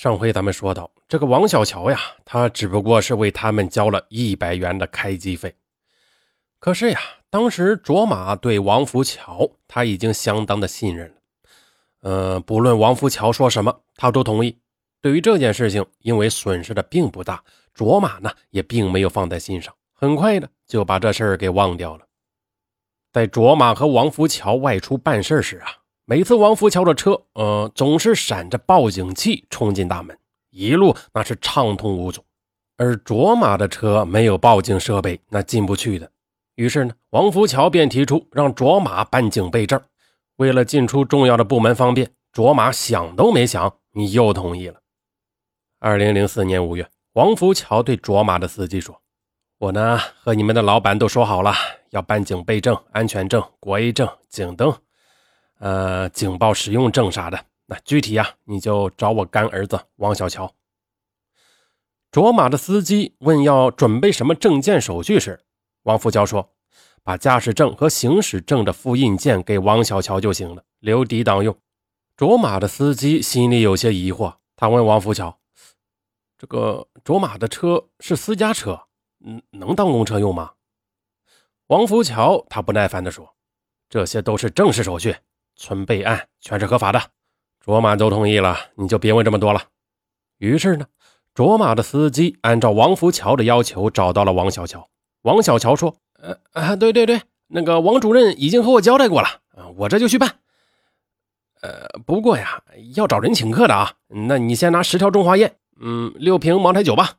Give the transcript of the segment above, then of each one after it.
上回咱们说到，这个王小乔呀，他只不过是为他们交了一百元的开机费。可是呀，当时卓玛对王福桥他已经相当的信任了。呃，不论王福桥说什么，他都同意。对于这件事情，因为损失的并不大，卓玛呢也并没有放在心上，很快的就把这事儿给忘掉了。在卓玛和王福桥外出办事时啊。每次王福桥的车，呃，总是闪着报警器冲进大门，一路那是畅通无阻。而卓玛的车没有报警设备，那进不去的。于是呢，王福桥便提出让卓玛办警备证，为了进出重要的部门方便，卓玛想都没想，你又同意了。二零零四年五月，王福桥对卓玛的司机说：“我呢和你们的老板都说好了，要办警备证、安全证、国 A 证、警灯。”呃，警报使用证啥的，那具体啊，你就找我干儿子王小乔。卓玛的司机问要准备什么证件手续时，王福桥说：“把驾驶证和行驶证的复印件给王小乔就行了，留抵档用。”卓玛的司机心里有些疑惑，他问王福桥：“这个卓玛的车是私家车，嗯，能当公车用吗？”王福桥他不耐烦地说：“这些都是正式手续。”存备案全是合法的，卓玛都同意了，你就别问这么多了。于是呢，卓玛的司机按照王福桥的要求找到了王小乔。王小乔说：“呃啊，对对对，那个王主任已经和我交代过了，我这就去办。呃，不过呀，要找人请客的啊，那你先拿十条中华烟，嗯，六瓶茅台酒吧。”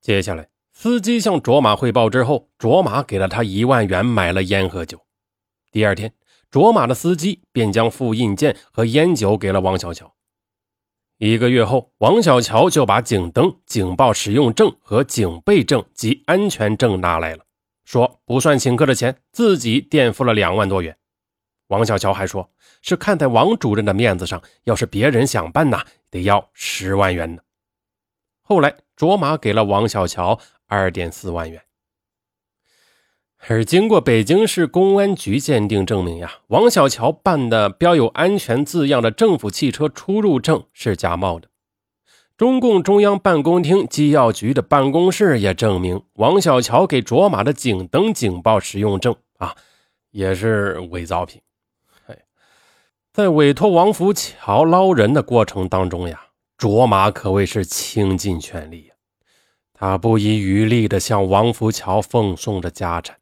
接下来，司机向卓玛汇报之后，卓玛给了他一万元买了烟和酒。第二天。卓玛的司机便将复印件和烟酒给了王小乔。一个月后，王小乔就把警灯、警报使用证和警备证及安全证拿来了，说不算请客的钱，自己垫付了两万多元。王小乔还说，是看在王主任的面子上，要是别人想办呐，得要十万元呢。后来，卓玛给了王小乔二点四万元。而经过北京市公安局鉴定，证明呀，王小乔办的标有“安全”字样的政府汽车出入证是假冒的。中共中央办公厅机要局的办公室也证明，王小乔给卓玛的警灯、警报使用证啊，也是伪造品。在委托王福桥捞人的过程当中呀，卓玛可谓是倾尽全力呀，他不遗余力地向王福桥奉送着家产。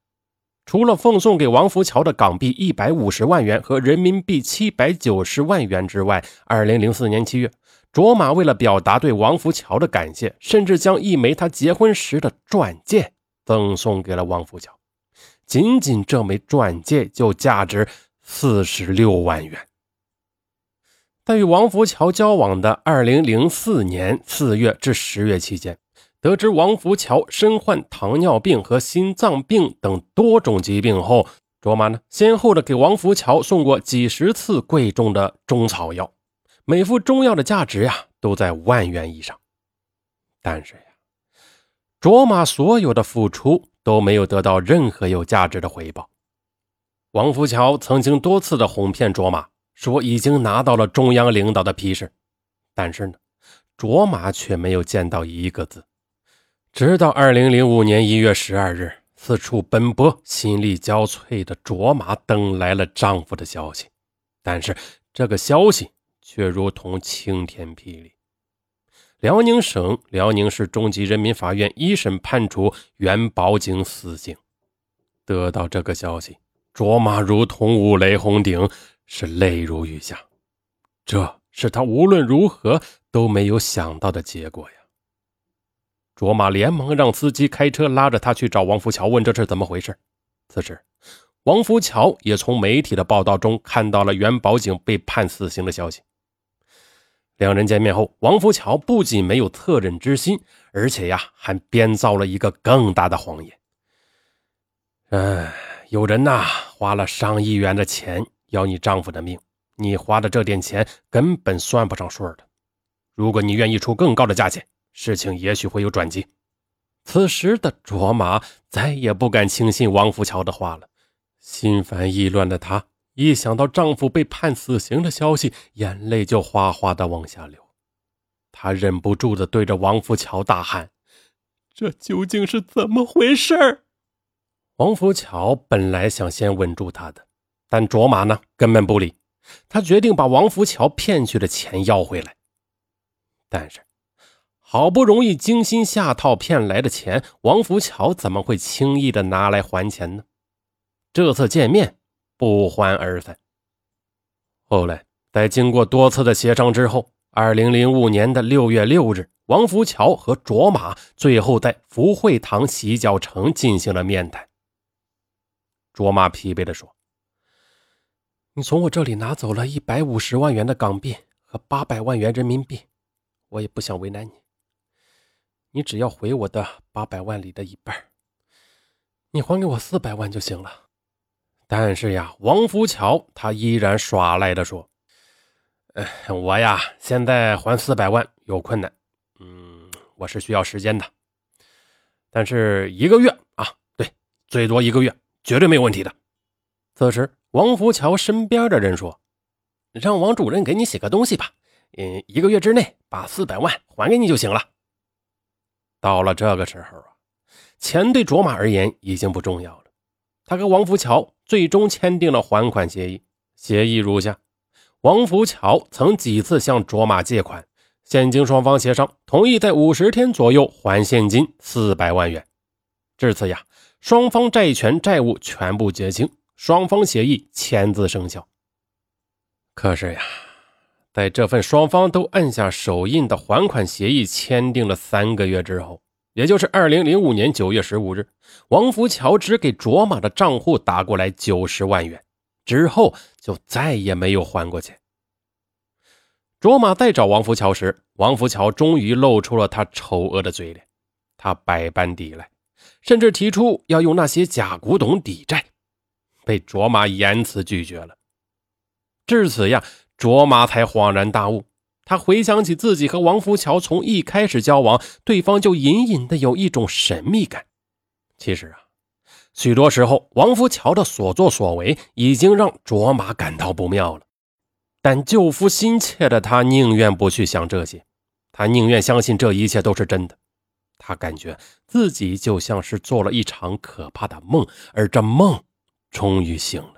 除了奉送给王福桥的港币一百五十万元和人民币七百九十万元之外，二零零四年七月，卓玛为了表达对王福桥的感谢，甚至将一枚他结婚时的钻戒赠送给了王福桥。仅仅这枚钻戒就价值四十六万元。在与王福桥交往的二零零四年四月至十月期间。得知王福桥身患糖尿病和心脏病等多种疾病后，卓玛呢先后的给王福桥送过几十次贵重的中草药，每副中药的价值呀都在万元以上。但是呀，卓玛所有的付出都没有得到任何有价值的回报。王福桥曾经多次的哄骗卓玛，说已经拿到了中央领导的批示，但是呢，卓玛却没有见到一个字。直到二零零五年一月十二日，四处奔波、心力交瘁的卓玛等来了丈夫的消息，但是这个消息却如同晴天霹雳。辽宁省辽宁市中级人民法院一审判处袁宝景死刑。得到这个消息，卓玛如同五雷轰顶，是泪如雨下。这是他无论如何都没有想到的结果呀。卓玛连忙让司机开车拉着他去找王福桥，问这是怎么回事。此时，王福桥也从媒体的报道中看到了袁宝景被判死刑的消息。两人见面后，王福桥不仅没有恻隐之心，而且呀，还编造了一个更大的谎言。嗯，有人呐花了上亿元的钱要你丈夫的命，你花的这点钱根本算不上数的。如果你愿意出更高的价钱。事情也许会有转机。此时的卓玛再也不敢轻信王福桥的话了，心烦意乱的她一想到丈夫被判死刑的消息，眼泪就哗哗的往下流。他忍不住的对着王福桥大喊：“这究竟是怎么回事？”王福桥本来想先稳住他的，但卓玛呢根本不理。她决定把王福桥骗去的钱要回来。但是，好不容易精心下套骗来的钱，王福桥怎么会轻易的拿来还钱呢？这次见面不欢而散。后来，在经过多次的协商之后，二零零五年的六月六日，王福桥和卓玛最后在福惠堂洗脚城进行了面谈。卓玛疲惫地说：“你从我这里拿走了一百五十万元的港币和八百万元人民币，我也不想为难你。你只要回我的八百万里的一半，你还给我四百万就行了。”但是呀，王福桥他依然耍赖的说：“呃，我呀，现在还四百万有困难，嗯，我是需要时间的。但是一个月啊，对，最多一个月，绝对没有问题的。”此时，王福桥身边的人说：“让王主任给你写个东西吧，嗯，一个月之内把四百万还给你就行了。”到了这个时候啊，钱对卓玛而言已经不重要了。他和王福桥最终签订了还款协议，协议如下：王福桥曾几次向卓玛借款，现经双方协商，同意在五十天左右还现金四百万元。至此呀，双方债权债务全部结清，双方协议签字生效。可是呀，在这份双方都按下手印的还款协议签订了三个月之后。也就是二零零五年九月十五日，王福桥只给卓玛的账户打过来九十万元，之后就再也没有还过钱。卓玛再找王福桥时，王福桥终于露出了他丑恶的嘴脸，他百般抵赖，甚至提出要用那些假古董抵债，被卓玛严词拒绝了。至此呀，卓玛才恍然大悟。他回想起自己和王福桥从一开始交往，对方就隐隐的有一种神秘感。其实啊，许多时候王福桥的所作所为已经让卓玛感到不妙了。但救夫心切的他宁愿不去想这些，他宁愿相信这一切都是真的。他感觉自己就像是做了一场可怕的梦，而这梦终于醒了。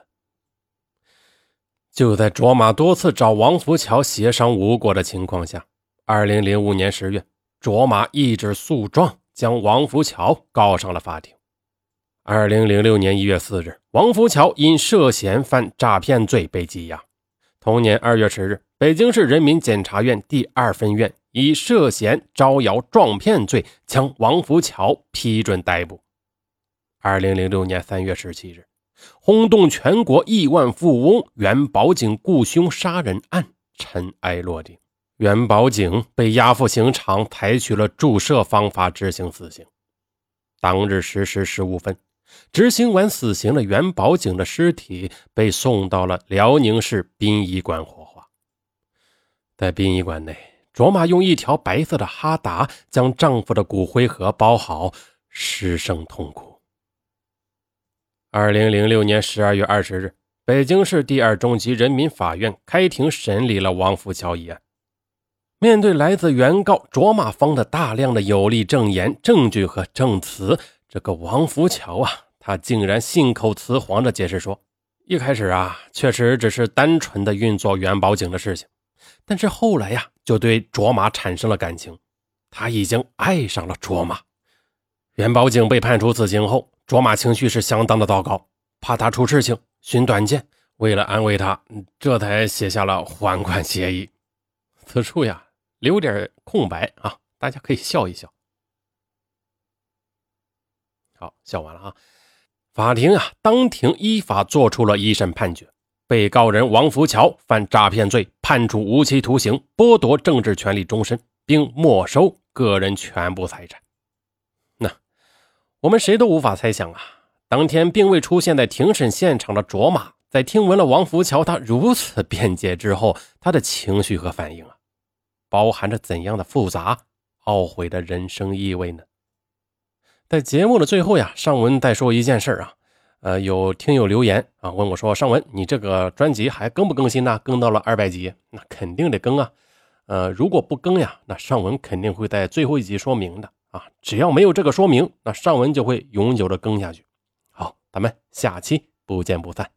就在卓玛多次找王福桥协商无果的情况下，二零零五年十月，卓玛一纸诉状将王福桥告上了法庭。二零零六年一月四日，王福桥因涉嫌犯诈骗罪被羁押。同年二月十日，北京市人民检察院第二分院以涉嫌招摇撞骗罪将王福桥批准逮捕。二零零六年三月十七日。轰动全国亿万富翁元宝井雇凶杀人案尘埃落定，元宝井被押赴刑场，采取了注射方法执行死刑。当日十时十五分，执行完死刑的元宝井的尸体被送到了辽宁市殡仪馆火化。在殡仪馆内，卓玛用一条白色的哈达将丈夫的骨灰盒包好，失声痛哭。二零零六年十二月二十日，北京市第二中级人民法院开庭审理了王福桥一案。面对来自原告卓玛方的大量的有力证言、证据和证词，这个王福桥啊，他竟然信口雌黄的解释说：“一开始啊，确实只是单纯的运作元宝井的事情，但是后来呀，就对卓玛产生了感情，他已经爱上了卓玛。”元宝井被判处死刑后。卓玛情绪是相当的糟糕，怕他出事情，寻短见。为了安慰他，这才写下了还款协议。此处呀，留点空白啊，大家可以笑一笑。好，笑完了啊。法庭啊，当庭依法作出了一审判决，被告人王福桥犯诈骗罪，判处无期徒刑，剥夺政治权利终身，并没收个人全部财产。我们谁都无法猜想啊！当天并未出现在庭审现场的卓玛，在听闻了王福桥他如此辩解之后，他的情绪和反应啊，包含着怎样的复杂、懊悔的人生意味呢？在节目的最后呀，尚文再说一件事啊，呃，有听友留言啊，问我说：“尚文，你这个专辑还更不更新呢？更到了二百集，那肯定得更啊！呃，如果不更呀，那上文肯定会在最后一集说明的啊。只要没有这个说明，那上文就会永久的更下去。好，咱们下期不见不散。